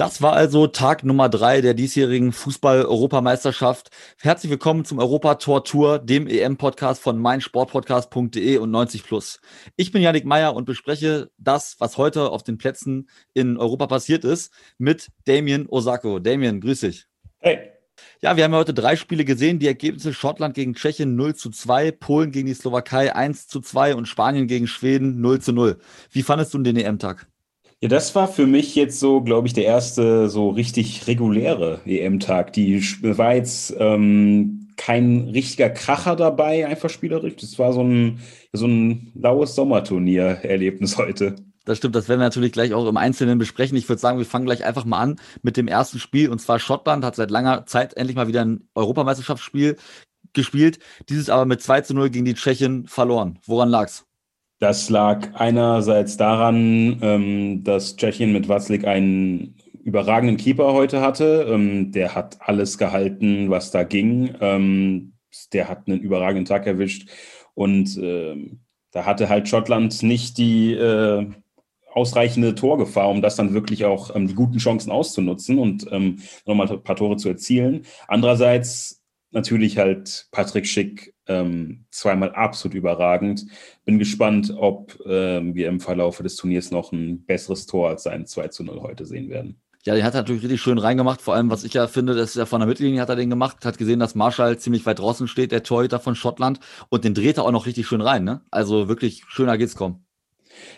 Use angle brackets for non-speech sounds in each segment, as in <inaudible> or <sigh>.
Das war also Tag Nummer drei der diesjährigen Fußball-Europameisterschaft. Herzlich willkommen zum Europa-Tor Tour, dem EM-Podcast von meinsportpodcast.de und 90 Plus. Ich bin Yannick Meyer und bespreche das, was heute auf den Plätzen in Europa passiert ist, mit Damien Osako. Damien, grüß dich. Hey. Ja, wir haben heute drei Spiele gesehen. Die Ergebnisse Schottland gegen Tschechien 0 zu 2, Polen gegen die Slowakei 1 zu 2 und Spanien gegen Schweden 0 zu 0. Wie fandest du den EM-Tag? Ja, das war für mich jetzt so, glaube ich, der erste so richtig reguläre EM-Tag. Die war jetzt ähm, kein richtiger Kracher dabei, einfach spielerisch. Das war so ein, so ein laues Sommerturnier-Erlebnis heute. Das stimmt, das werden wir natürlich gleich auch im Einzelnen besprechen. Ich würde sagen, wir fangen gleich einfach mal an mit dem ersten Spiel. Und zwar Schottland hat seit langer Zeit endlich mal wieder ein Europameisterschaftsspiel gespielt. Dieses aber mit 2 zu 0 gegen die Tschechen verloren. Woran lag's? Das lag einerseits daran, ähm, dass Tschechien mit Watzlik einen überragenden Keeper heute hatte. Ähm, der hat alles gehalten, was da ging. Ähm, der hat einen überragenden Tag erwischt. Und da hatte halt Schottland nicht die äh, ausreichende Torgefahr, um das dann wirklich auch die guten Chancen auszunutzen und nochmal ein paar Tore zu erzielen. Andererseits natürlich halt Patrick Schick ähm, zweimal absolut überragend. Bin gespannt, ob ähm, wir im Verlauf des Turniers noch ein besseres Tor als sein 2 zu 0 heute sehen werden. Ja, den hat er natürlich richtig schön reingemacht. Vor allem, was ich ja finde, das ist ja von der Mittellinie hat er den gemacht, hat gesehen, dass Marshall ziemlich weit draußen steht, der Torhüter von Schottland, und den dreht er auch noch richtig schön rein. Ne? Also wirklich schöner geht's kommen.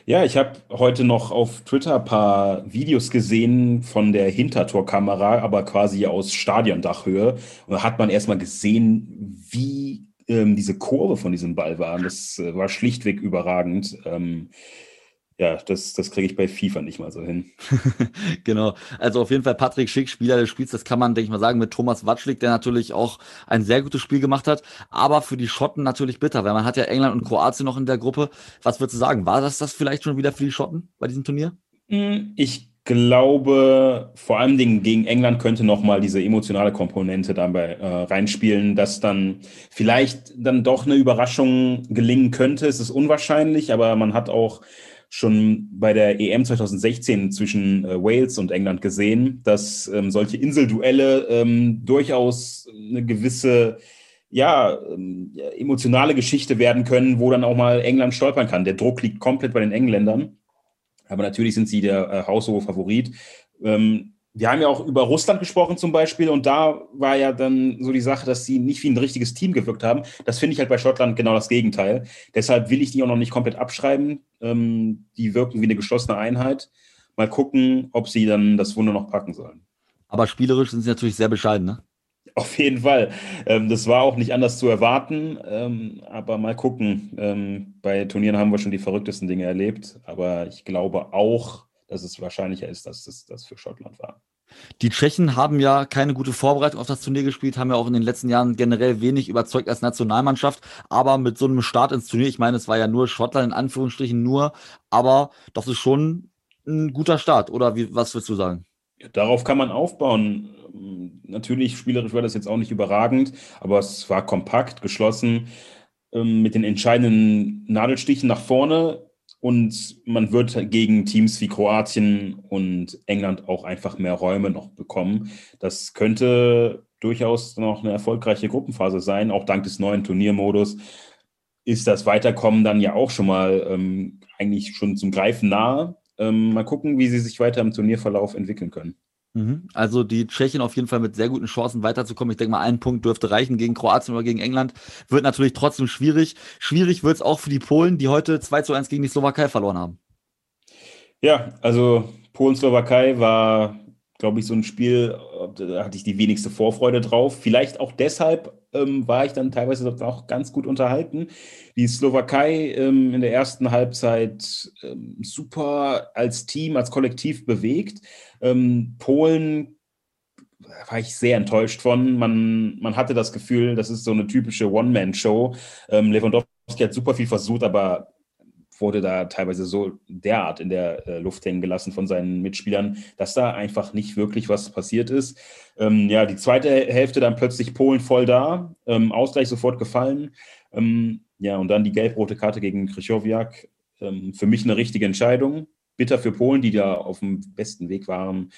Ja, ich habe heute noch auf Twitter ein paar Videos gesehen von der Hintertorkamera, aber quasi aus Stadiondachhöhe. Und da hat man erstmal gesehen, wie ähm, diese Kurve von diesem Ball war. Das äh, war schlichtweg überragend. Ähm, ja, das, das kriege ich bei FIFA nicht mal so hin. <laughs> genau. Also auf jeden Fall Patrick Schick, Spieler des Spiels, das kann man, denke ich mal, sagen, mit Thomas Watschlik, der natürlich auch ein sehr gutes Spiel gemacht hat, aber für die Schotten natürlich bitter, weil man hat ja England und Kroatien noch in der Gruppe. Was würdest du sagen? War das das vielleicht schon wieder für die Schotten bei diesem Turnier? Hm, ich glaube, vor allem gegen England könnte nochmal diese emotionale Komponente dabei äh, reinspielen, dass dann vielleicht dann doch eine Überraschung gelingen könnte. Es ist unwahrscheinlich, aber man hat auch schon bei der EM 2016 zwischen äh, Wales und England gesehen, dass ähm, solche Inselduelle ähm, durchaus eine gewisse ja, ähm, emotionale Geschichte werden können, wo dann auch mal England stolpern kann. Der Druck liegt komplett bei den Engländern. Aber natürlich sind sie der äh, haushohe Favorit. Ähm, wir haben ja auch über Russland gesprochen zum Beispiel und da war ja dann so die Sache, dass sie nicht wie ein richtiges Team gewirkt haben. Das finde ich halt bei Schottland genau das Gegenteil. Deshalb will ich die auch noch nicht komplett abschreiben. Ähm, die wirken wie eine geschlossene Einheit. Mal gucken, ob sie dann das Wunder noch packen sollen. Aber spielerisch sind sie natürlich sehr bescheiden, ne? <laughs> Auf jeden Fall. Ähm, das war auch nicht anders zu erwarten. Ähm, aber mal gucken. Ähm, bei Turnieren haben wir schon die verrücktesten Dinge erlebt. Aber ich glaube auch, dass es wahrscheinlicher ist, dass es das für Schottland war. Die Tschechen haben ja keine gute Vorbereitung auf das Turnier gespielt, haben ja auch in den letzten Jahren generell wenig überzeugt als Nationalmannschaft. Aber mit so einem Start ins Turnier, ich meine, es war ja nur Schottland in Anführungsstrichen nur, aber das ist schon ein guter Start. Oder wie, was würdest du sagen? Darauf kann man aufbauen. Natürlich, spielerisch war das jetzt auch nicht überragend, aber es war kompakt, geschlossen, ähm, mit den entscheidenden Nadelstichen nach vorne und man wird gegen Teams wie Kroatien und England auch einfach mehr Räume noch bekommen. Das könnte durchaus noch eine erfolgreiche Gruppenphase sein, auch dank des neuen Turniermodus. Ist das Weiterkommen dann ja auch schon mal ähm, eigentlich schon zum Greifen nahe? Ähm, mal gucken, wie sie sich weiter im Turnierverlauf entwickeln können. Mhm. Also die Tschechien auf jeden Fall mit sehr guten Chancen weiterzukommen. Ich denke mal, ein Punkt dürfte reichen gegen Kroatien oder gegen England. Wird natürlich trotzdem schwierig. Schwierig wird es auch für die Polen, die heute 2 zu 1 gegen die Slowakei verloren haben. Ja, also Polen-Slowakei war, glaube ich, so ein Spiel, da hatte ich die wenigste Vorfreude drauf. Vielleicht auch deshalb ähm, war ich dann teilweise auch ganz gut unterhalten. Die Slowakei ähm, in der ersten Halbzeit ähm, super als Team, als Kollektiv bewegt. Ähm, Polen war ich sehr enttäuscht von. Man, man hatte das Gefühl, das ist so eine typische One-Man-Show. Ähm, Lewandowski hat super viel versucht, aber wurde da teilweise so derart in der äh, Luft hängen gelassen von seinen Mitspielern, dass da einfach nicht wirklich was passiert ist. Ähm, ja, die zweite Hälfte dann plötzlich Polen voll da, ähm, Ausgleich sofort gefallen. Ähm, ja, und dann die gelb-rote Karte gegen Krychowiak. Ähm, für mich eine richtige Entscheidung. Bitter für Polen, die da auf dem besten Weg waren,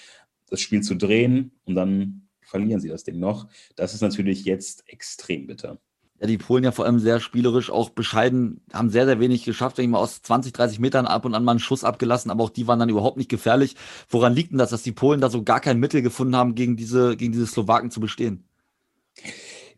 das Spiel zu drehen. Und dann verlieren sie das Ding noch. Das ist natürlich jetzt extrem bitter ja, die Polen ja vor allem sehr spielerisch, auch bescheiden, haben sehr, sehr wenig geschafft, wenn ich mal aus 20, 30 Metern ab und an mal einen Schuss abgelassen, aber auch die waren dann überhaupt nicht gefährlich. Woran liegt denn das, dass die Polen da so gar kein Mittel gefunden haben, gegen diese, gegen diese Slowaken zu bestehen?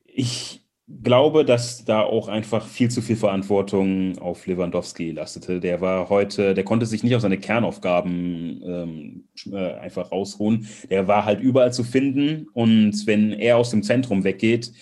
Ich glaube, dass da auch einfach viel zu viel Verantwortung auf Lewandowski lastete. Der war heute, der konnte sich nicht auf seine Kernaufgaben ähm, äh, einfach rausruhen. Der war halt überall zu finden und wenn er aus dem Zentrum weggeht,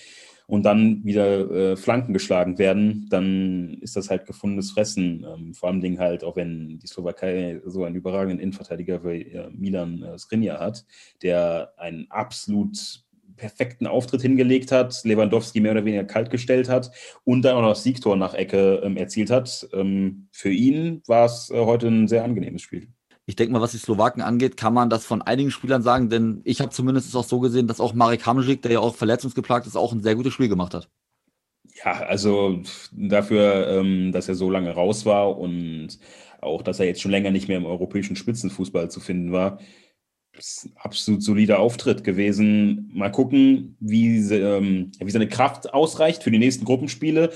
und dann wieder äh, Flanken geschlagen werden, dann ist das halt gefundenes Fressen. Ähm, vor allem Dingen halt, auch wenn die Slowakei so einen überragenden Innenverteidiger wie äh, Milan äh, Skrinja hat, der einen absolut perfekten Auftritt hingelegt hat, Lewandowski mehr oder weniger kalt gestellt hat und dann auch noch Siegtor nach Ecke ähm, erzielt hat. Ähm, für ihn war es äh, heute ein sehr angenehmes Spiel ich denke mal, was die Slowaken angeht, kann man das von einigen Spielern sagen, denn ich habe zumindest es auch so gesehen, dass auch Marek Hamzik, der ja auch verletzungsgeplagt ist, auch ein sehr gutes Spiel gemacht hat. Ja, also dafür, ähm, dass er so lange raus war und auch, dass er jetzt schon länger nicht mehr im europäischen Spitzenfußball zu finden war, ist ein absolut solider Auftritt gewesen. Mal gucken, wie, ähm, wie seine Kraft ausreicht für die nächsten Gruppenspiele.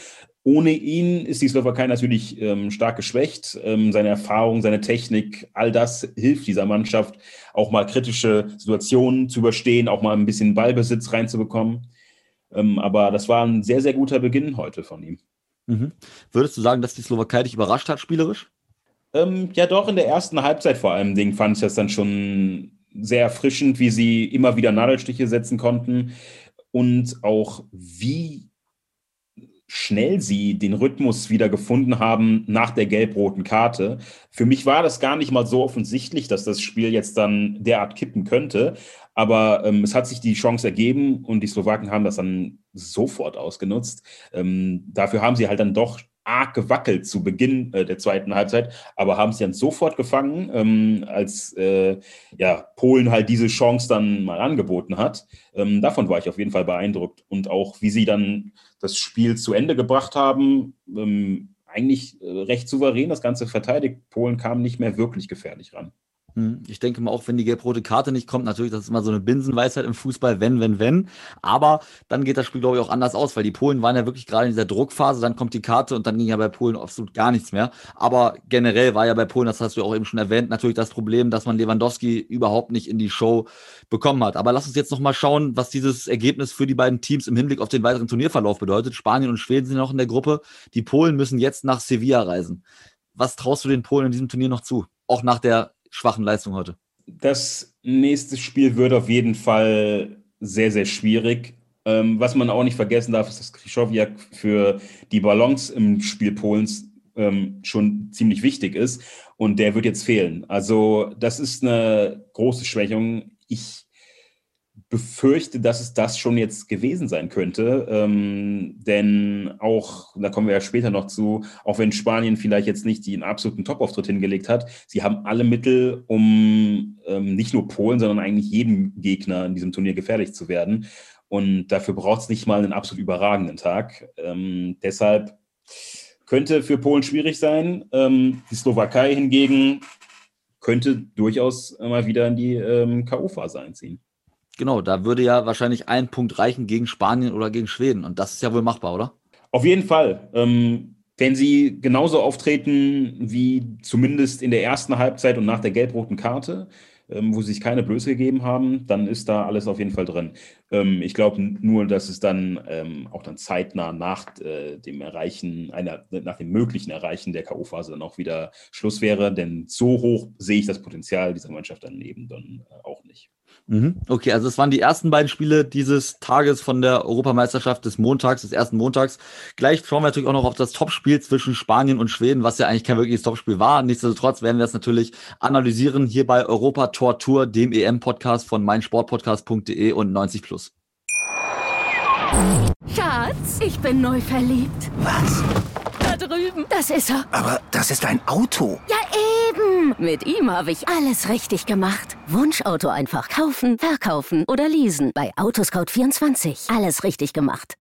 Ohne ihn ist die Slowakei natürlich ähm, stark geschwächt. Ähm, seine Erfahrung, seine Technik, all das hilft dieser Mannschaft, auch mal kritische Situationen zu überstehen, auch mal ein bisschen Ballbesitz reinzubekommen. Ähm, aber das war ein sehr, sehr guter Beginn heute von ihm. Mhm. Würdest du sagen, dass die Slowakei dich überrascht hat, spielerisch? Ähm, ja, doch, in der ersten Halbzeit vor allem fand ich das dann schon sehr erfrischend, wie sie immer wieder Nadelstiche setzen konnten und auch wie schnell sie den Rhythmus wieder gefunden haben nach der gelb-roten Karte. Für mich war das gar nicht mal so offensichtlich, dass das Spiel jetzt dann derart kippen könnte. Aber ähm, es hat sich die Chance ergeben und die Slowaken haben das dann sofort ausgenutzt. Ähm, dafür haben sie halt dann doch arg gewackelt zu Beginn äh, der zweiten Halbzeit, aber haben sie dann sofort gefangen, ähm, als äh, ja, Polen halt diese Chance dann mal angeboten hat. Ähm, davon war ich auf jeden Fall beeindruckt. Und auch, wie sie dann das Spiel zu Ende gebracht haben, ähm, eigentlich äh, recht souverän das Ganze verteidigt. Polen kam nicht mehr wirklich gefährlich ran. Hm, ich denke mal, auch wenn die gelb-rote Karte nicht kommt, natürlich, das ist immer so eine Binsenweisheit im Fußball, wenn, wenn, wenn. Aber dann geht das Spiel, glaube ich, auch anders aus, weil die Polen waren ja wirklich gerade in dieser Druckphase, dann kommt die Karte und dann ging ja bei Polen absolut gar nichts mehr. Aber generell war ja bei Polen, das hast du ja auch eben schon erwähnt, natürlich das Problem, dass man Lewandowski überhaupt nicht in die Show bekommen hat. Aber lass uns jetzt nochmal schauen, was dieses Ergebnis für die beiden Teams im Hinblick auf den weiteren Turnierverlauf bedeutet. Spanien und Schweden sind noch in der Gruppe. Die Polen müssen jetzt nach Sevilla reisen. Was traust du den Polen in diesem Turnier noch zu? Auch nach der schwachen Leistung heute? Das nächste Spiel wird auf jeden Fall sehr, sehr schwierig. Ähm, was man auch nicht vergessen darf, ist, dass Krischowiak für die Balance im Spiel Polens ähm, schon ziemlich wichtig ist und der wird jetzt fehlen. Also das ist eine große Schwächung. Ich befürchte, dass es das schon jetzt gewesen sein könnte. Ähm, denn auch, da kommen wir ja später noch zu, auch wenn Spanien vielleicht jetzt nicht den absoluten Top-Auftritt hingelegt hat, sie haben alle Mittel, um ähm, nicht nur Polen, sondern eigentlich jedem Gegner in diesem Turnier gefährlich zu werden. Und dafür braucht es nicht mal einen absolut überragenden Tag. Ähm, deshalb könnte für Polen schwierig sein. Ähm, die Slowakei hingegen könnte durchaus mal wieder in die ähm, K.O.-Phase einziehen. Genau, da würde ja wahrscheinlich ein Punkt reichen gegen Spanien oder gegen Schweden. Und das ist ja wohl machbar, oder? Auf jeden Fall. Ähm, wenn sie genauso auftreten wie zumindest in der ersten Halbzeit und nach der gelb-roten Karte, ähm, wo sie sich keine Blöße gegeben haben, dann ist da alles auf jeden Fall drin. Ähm, ich glaube nur, dass es dann ähm, auch dann zeitnah nach äh, dem Erreichen einer, nach dem möglichen Erreichen der K.O.-Phase dann auch wieder Schluss wäre, denn so hoch sehe ich das Potenzial dieser Mannschaft dann eben dann äh, auch nicht. Mhm. Okay, also das waren die ersten beiden Spiele dieses Tages von der Europameisterschaft des Montags, des ersten Montags. Gleich schauen wir natürlich auch noch auf das Topspiel zwischen Spanien und Schweden, was ja eigentlich kein wirkliches Topspiel war. Nichtsdestotrotz werden wir das natürlich analysieren hier bei Europa Tor Tour, dem EM-Podcast von meinsportpodcast.de und 90 Plus. Schatz, ich bin neu verliebt. Was? Das ist er. Aber das ist ein Auto. Ja, eben. Mit ihm habe ich alles richtig gemacht. Wunschauto einfach kaufen, verkaufen oder leasen. Bei Autoscout24. Alles richtig gemacht.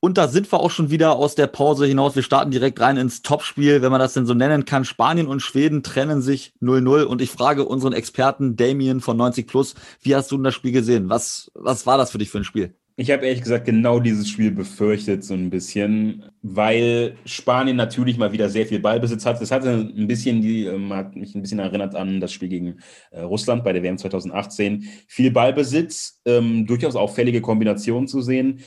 Und da sind wir auch schon wieder aus der Pause hinaus. Wir starten direkt rein ins Topspiel, wenn man das denn so nennen kann. Spanien und Schweden trennen sich 0-0. Und ich frage unseren Experten Damien von 90 Plus, wie hast du denn das Spiel gesehen? Was, was war das für dich für ein Spiel? Ich habe ehrlich gesagt genau dieses Spiel befürchtet, so ein bisschen, weil Spanien natürlich mal wieder sehr viel Ballbesitz hat. Es hatte ein bisschen, die ähm, hat mich ein bisschen erinnert an das Spiel gegen äh, Russland bei der WM 2018. Viel Ballbesitz, ähm, durchaus auffällige Kombinationen zu sehen,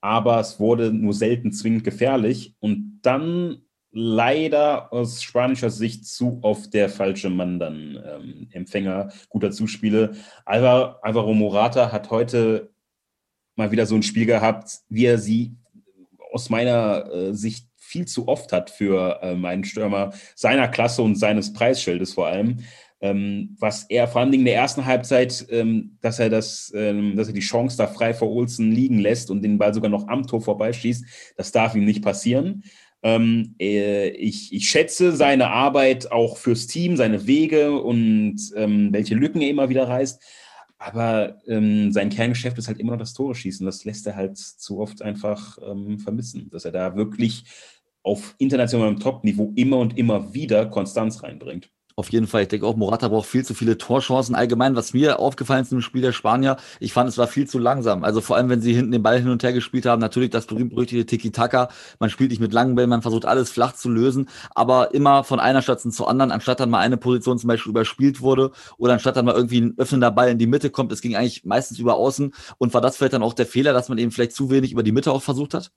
aber es wurde nur selten zwingend gefährlich. Und dann leider aus spanischer Sicht zu oft der falsche Mann dann ähm, Empfänger guter Zuspiele. Alvaro Morata hat heute mal wieder so ein Spiel gehabt, wie er sie aus meiner äh, Sicht viel zu oft hat für äh, meinen Stürmer seiner Klasse und seines Preisschildes vor allem. Ähm, was er vor allem in der ersten Halbzeit, ähm, dass er das, ähm, dass er die Chance da frei vor Olsen liegen lässt und den Ball sogar noch am Tor vorbeischießt, das darf ihm nicht passieren. Ähm, äh, ich, ich, schätze seine Arbeit auch fürs Team, seine Wege und ähm, welche Lücken er immer wieder reißt. Aber ähm, sein Kerngeschäft ist halt immer noch das Tore schießen. Das lässt er halt zu oft einfach ähm, vermissen, dass er da wirklich auf internationalem Top-Niveau immer und immer wieder Konstanz reinbringt. Auf jeden Fall. Ich denke auch, Morata braucht viel zu viele Torchancen. Allgemein, was mir aufgefallen ist im Spiel der Spanier, ich fand, es war viel zu langsam. Also vor allem, wenn sie hinten den Ball hin und her gespielt haben, natürlich das berühmt-berüchtigte Tiki-Taka. Man spielt nicht mit langen Bällen, man versucht alles flach zu lösen, aber immer von einer Station zur anderen, anstatt dann mal eine Position zum Beispiel überspielt wurde oder anstatt dann mal irgendwie ein öffnender Ball in die Mitte kommt. Es ging eigentlich meistens über außen. Und war das vielleicht dann auch der Fehler, dass man eben vielleicht zu wenig über die Mitte auch versucht hat?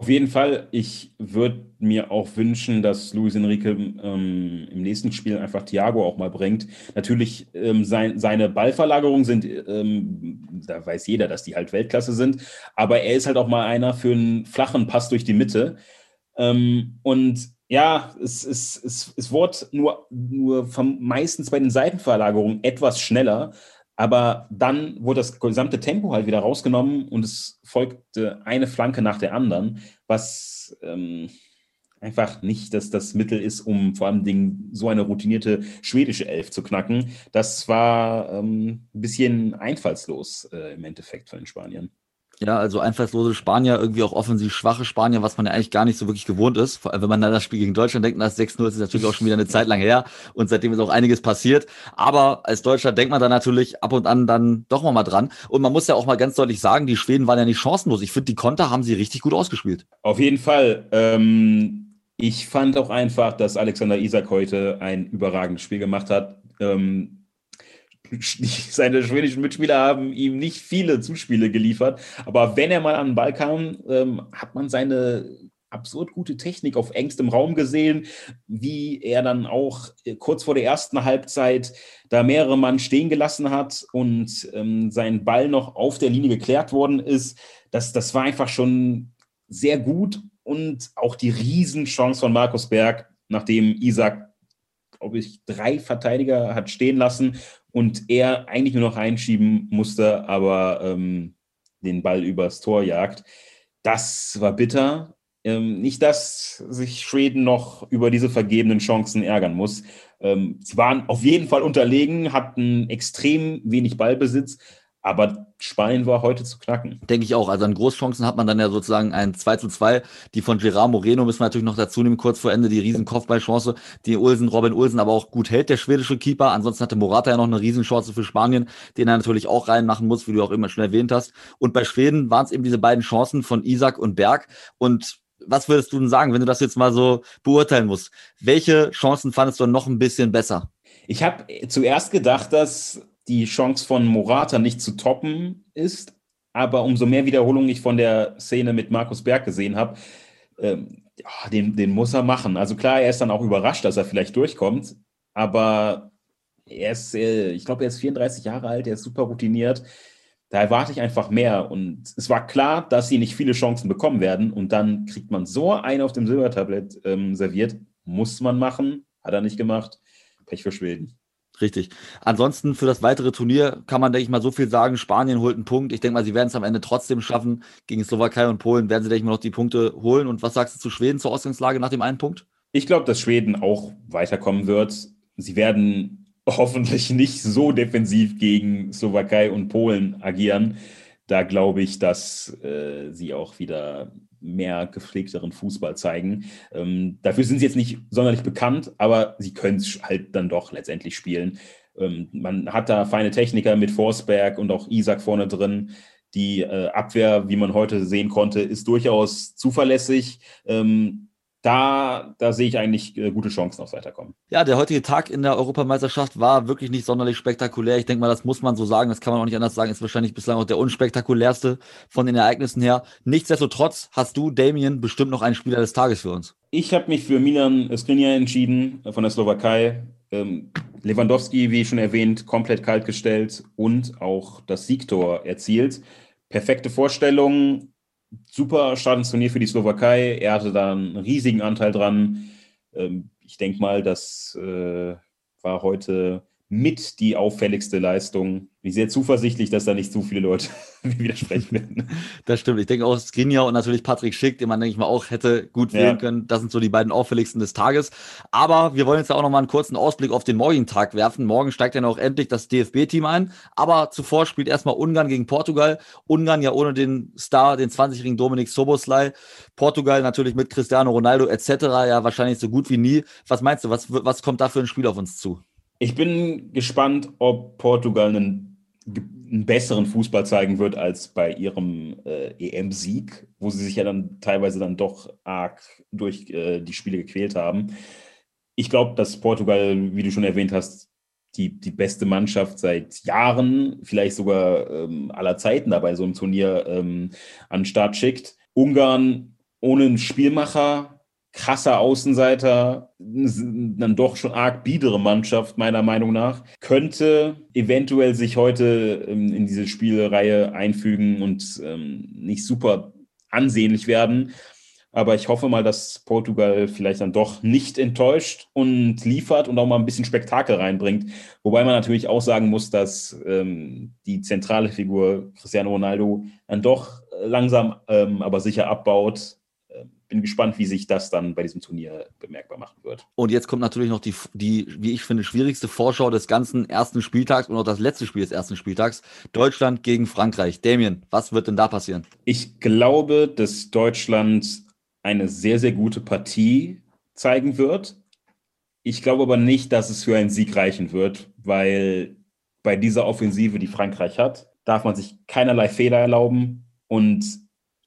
Auf jeden Fall, ich würde mir auch wünschen, dass Luis Enrique ähm, im nächsten Spiel einfach Thiago auch mal bringt. Natürlich, ähm, sein, seine Ballverlagerungen sind, ähm, da weiß jeder, dass die halt Weltklasse sind, aber er ist halt auch mal einer für einen flachen Pass durch die Mitte. Ähm, und ja, es, es, es, es wurde nur, nur meistens bei den Seitenverlagerungen etwas schneller, aber dann wurde das gesamte Tempo halt wieder rausgenommen und es folgte eine Flanke nach der anderen, was ähm, einfach nicht dass das Mittel ist, um vor allem Dingen so eine routinierte schwedische Elf zu knacken. Das war ähm, ein bisschen einfallslos äh, im Endeffekt von den Spaniern. Ja, also einfallslose Spanier, irgendwie auch offensiv schwache Spanier, was man ja eigentlich gar nicht so wirklich gewohnt ist. Vor allem, wenn man dann das Spiel gegen Deutschland denkt, das 6-0 ist natürlich auch schon wieder eine Zeit lang her und seitdem ist auch einiges passiert. Aber als Deutscher denkt man da natürlich ab und an dann doch mal, mal dran. Und man muss ja auch mal ganz deutlich sagen, die Schweden waren ja nicht chancenlos. Ich finde, die Konter haben sie richtig gut ausgespielt. Auf jeden Fall. Ähm, ich fand auch einfach, dass Alexander Isak heute ein überragendes Spiel gemacht hat. Ähm, <laughs> seine schwedischen Mitspieler haben ihm nicht viele Zuspiele geliefert, aber wenn er mal an den Ball kam, ähm, hat man seine absurd gute Technik auf engstem Raum gesehen, wie er dann auch äh, kurz vor der ersten Halbzeit da mehrere Mann stehen gelassen hat und ähm, sein Ball noch auf der Linie geklärt worden ist. Das, das war einfach schon sehr gut und auch die Riesenchance von Markus Berg, nachdem Isaac glaube ich, drei Verteidiger hat stehen lassen und er eigentlich nur noch reinschieben musste, aber ähm, den Ball übers Tor jagt. Das war bitter. Ähm, nicht, dass sich Schweden noch über diese vergebenen Chancen ärgern muss. Ähm, sie waren auf jeden Fall unterlegen, hatten extrem wenig Ballbesitz, aber Spanien war heute zu knacken. Denke ich auch. Also an Großchancen hat man dann ja sozusagen ein 2 zu 2. Die von Gerard Moreno müssen wir natürlich noch dazu nehmen, kurz vor Ende die riesen Kopfballchance, die Ulsen, Robin Ulsen aber auch gut hält, der schwedische Keeper. Ansonsten hatte Morata ja noch eine Riesenchance für Spanien, den er natürlich auch reinmachen muss, wie du auch immer schon erwähnt hast. Und bei Schweden waren es eben diese beiden Chancen von Isaac und Berg. Und was würdest du denn sagen, wenn du das jetzt mal so beurteilen musst? Welche Chancen fandest du noch ein bisschen besser? Ich habe zuerst gedacht, dass die Chance von Morata nicht zu toppen ist. Aber umso mehr Wiederholungen ich von der Szene mit Markus Berg gesehen habe, ähm, den, den muss er machen. Also klar, er ist dann auch überrascht, dass er vielleicht durchkommt. Aber er ist, äh, ich glaube, er ist 34 Jahre alt, er ist super routiniert. Da erwarte ich einfach mehr. Und es war klar, dass sie nicht viele Chancen bekommen werden. Und dann kriegt man so einen auf dem Silbertablett ähm, serviert. Muss man machen. Hat er nicht gemacht. Pech für Schweden. Richtig. Ansonsten für das weitere Turnier kann man, denke ich mal, so viel sagen. Spanien holt einen Punkt. Ich denke mal, sie werden es am Ende trotzdem schaffen. Gegen Slowakei und Polen werden sie, denke ich mal, noch die Punkte holen. Und was sagst du zu Schweden zur Ausgangslage nach dem einen Punkt? Ich glaube, dass Schweden auch weiterkommen wird. Sie werden <laughs> hoffentlich nicht so defensiv gegen Slowakei und Polen agieren. Da glaube ich, dass äh, sie auch wieder mehr gepflegteren Fußball zeigen. Ähm, dafür sind sie jetzt nicht sonderlich bekannt, aber sie können es halt dann doch letztendlich spielen. Ähm, man hat da feine Techniker mit Forsberg und auch Isaac vorne drin. Die äh, Abwehr, wie man heute sehen konnte, ist durchaus zuverlässig. Ähm, da, da sehe ich eigentlich äh, gute Chancen aufs Weiterkommen. Ja, der heutige Tag in der Europameisterschaft war wirklich nicht sonderlich spektakulär. Ich denke mal, das muss man so sagen, das kann man auch nicht anders sagen, ist wahrscheinlich bislang auch der unspektakulärste von den Ereignissen her. Nichtsdestotrotz hast du, Damien, bestimmt noch einen Spieler des Tages für uns. Ich habe mich für Milan Skriniar entschieden von der Slowakei. Ähm, Lewandowski, wie schon erwähnt, komplett kaltgestellt und auch das Siegtor erzielt. Perfekte Vorstellung, super Start ins Turnier für die Slowakei. Er hatte da einen riesigen Anteil dran. Ähm, ich denke mal, das äh, war heute mit die auffälligste Leistung. Ich bin sehr zuversichtlich, dass da nicht zu viele Leute <laughs> widersprechen werden. <laughs> Das stimmt. Ich denke auch Skriniar und natürlich Patrick Schick, den man, denke ich mal, auch hätte gut wählen ja. können. Das sind so die beiden auffälligsten des Tages. Aber wir wollen jetzt auch noch mal einen kurzen Ausblick auf den morgigen Tag werfen. Morgen steigt ja noch endlich das DFB-Team ein. Aber zuvor spielt erstmal Ungarn gegen Portugal. Ungarn ja ohne den Star, den 20-jährigen Dominik Soboslai. Portugal natürlich mit Cristiano Ronaldo etc. ja wahrscheinlich so gut wie nie. Was meinst du, was, was kommt da für ein Spiel auf uns zu? Ich bin gespannt, ob Portugal einen, einen besseren Fußball zeigen wird als bei ihrem äh, EM-Sieg, wo sie sich ja dann teilweise dann doch arg durch äh, die Spiele gequält haben. Ich glaube, dass Portugal, wie du schon erwähnt hast, die, die beste Mannschaft seit Jahren, vielleicht sogar ähm, aller Zeiten dabei so einem Turnier ähm, an den Start schickt. Ungarn ohne einen Spielmacher, krasser Außenseiter, dann doch schon arg biedere Mannschaft, meiner Meinung nach, könnte eventuell sich heute ähm, in diese Spielreihe einfügen und ähm, nicht super ansehnlich werden. Aber ich hoffe mal, dass Portugal vielleicht dann doch nicht enttäuscht und liefert und auch mal ein bisschen Spektakel reinbringt. Wobei man natürlich auch sagen muss, dass ähm, die zentrale Figur Cristiano Ronaldo dann doch langsam, ähm, aber sicher abbaut bin gespannt, wie sich das dann bei diesem Turnier bemerkbar machen wird. Und jetzt kommt natürlich noch die, die, wie ich finde, schwierigste Vorschau des ganzen ersten Spieltags und auch das letzte Spiel des ersten Spieltags. Deutschland gegen Frankreich. Damien, was wird denn da passieren? Ich glaube, dass Deutschland eine sehr, sehr gute Partie zeigen wird. Ich glaube aber nicht, dass es für einen Sieg reichen wird, weil bei dieser Offensive, die Frankreich hat, darf man sich keinerlei Fehler erlauben. Und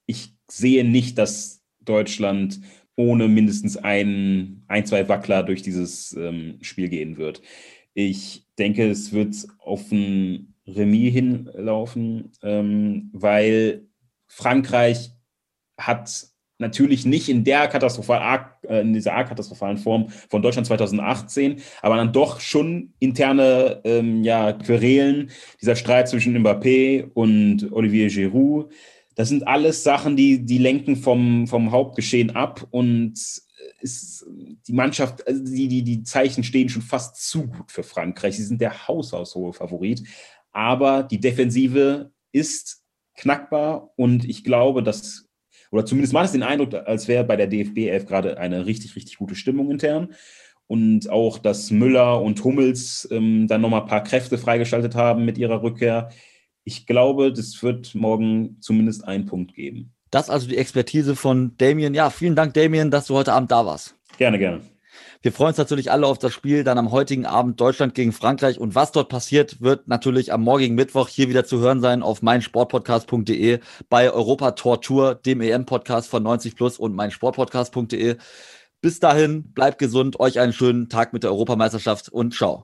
ich sehe nicht, dass Deutschland ohne mindestens ein, ein zwei Wackler durch dieses ähm, Spiel gehen wird. Ich denke, es wird auf ein Remis hinlaufen, ähm, weil Frankreich hat natürlich nicht in der katastrophal, äh, in dieser katastrophalen Form von Deutschland 2018, aber dann doch schon interne ähm, ja, Querelen, dieser Streit zwischen Mbappé und Olivier Giroud, das sind alles Sachen, die, die lenken vom, vom Hauptgeschehen ab und ist die Mannschaft, also die, die, die Zeichen stehen schon fast zu gut für Frankreich. Sie sind der haushaushohe Favorit. Aber die Defensive ist knackbar und ich glaube, dass, oder zumindest macht es den Eindruck, als wäre bei der DFB 11 gerade eine richtig, richtig gute Stimmung intern. Und auch, dass Müller und Hummels ähm, dann nochmal ein paar Kräfte freigeschaltet haben mit ihrer Rückkehr ich glaube, das wird morgen zumindest einen Punkt geben. Das also die Expertise von Damien. Ja, vielen Dank, Damien, dass du heute Abend da warst. Gerne, gerne. Wir freuen uns natürlich alle auf das Spiel dann am heutigen Abend Deutschland gegen Frankreich. Und was dort passiert, wird natürlich am morgigen Mittwoch hier wieder zu hören sein auf meinsportpodcast.de bei Europa Tor Tour, dem EM-Podcast von 90 Plus und meinsportpodcast.de. Bis dahin, bleibt gesund, euch einen schönen Tag mit der Europameisterschaft und ciao.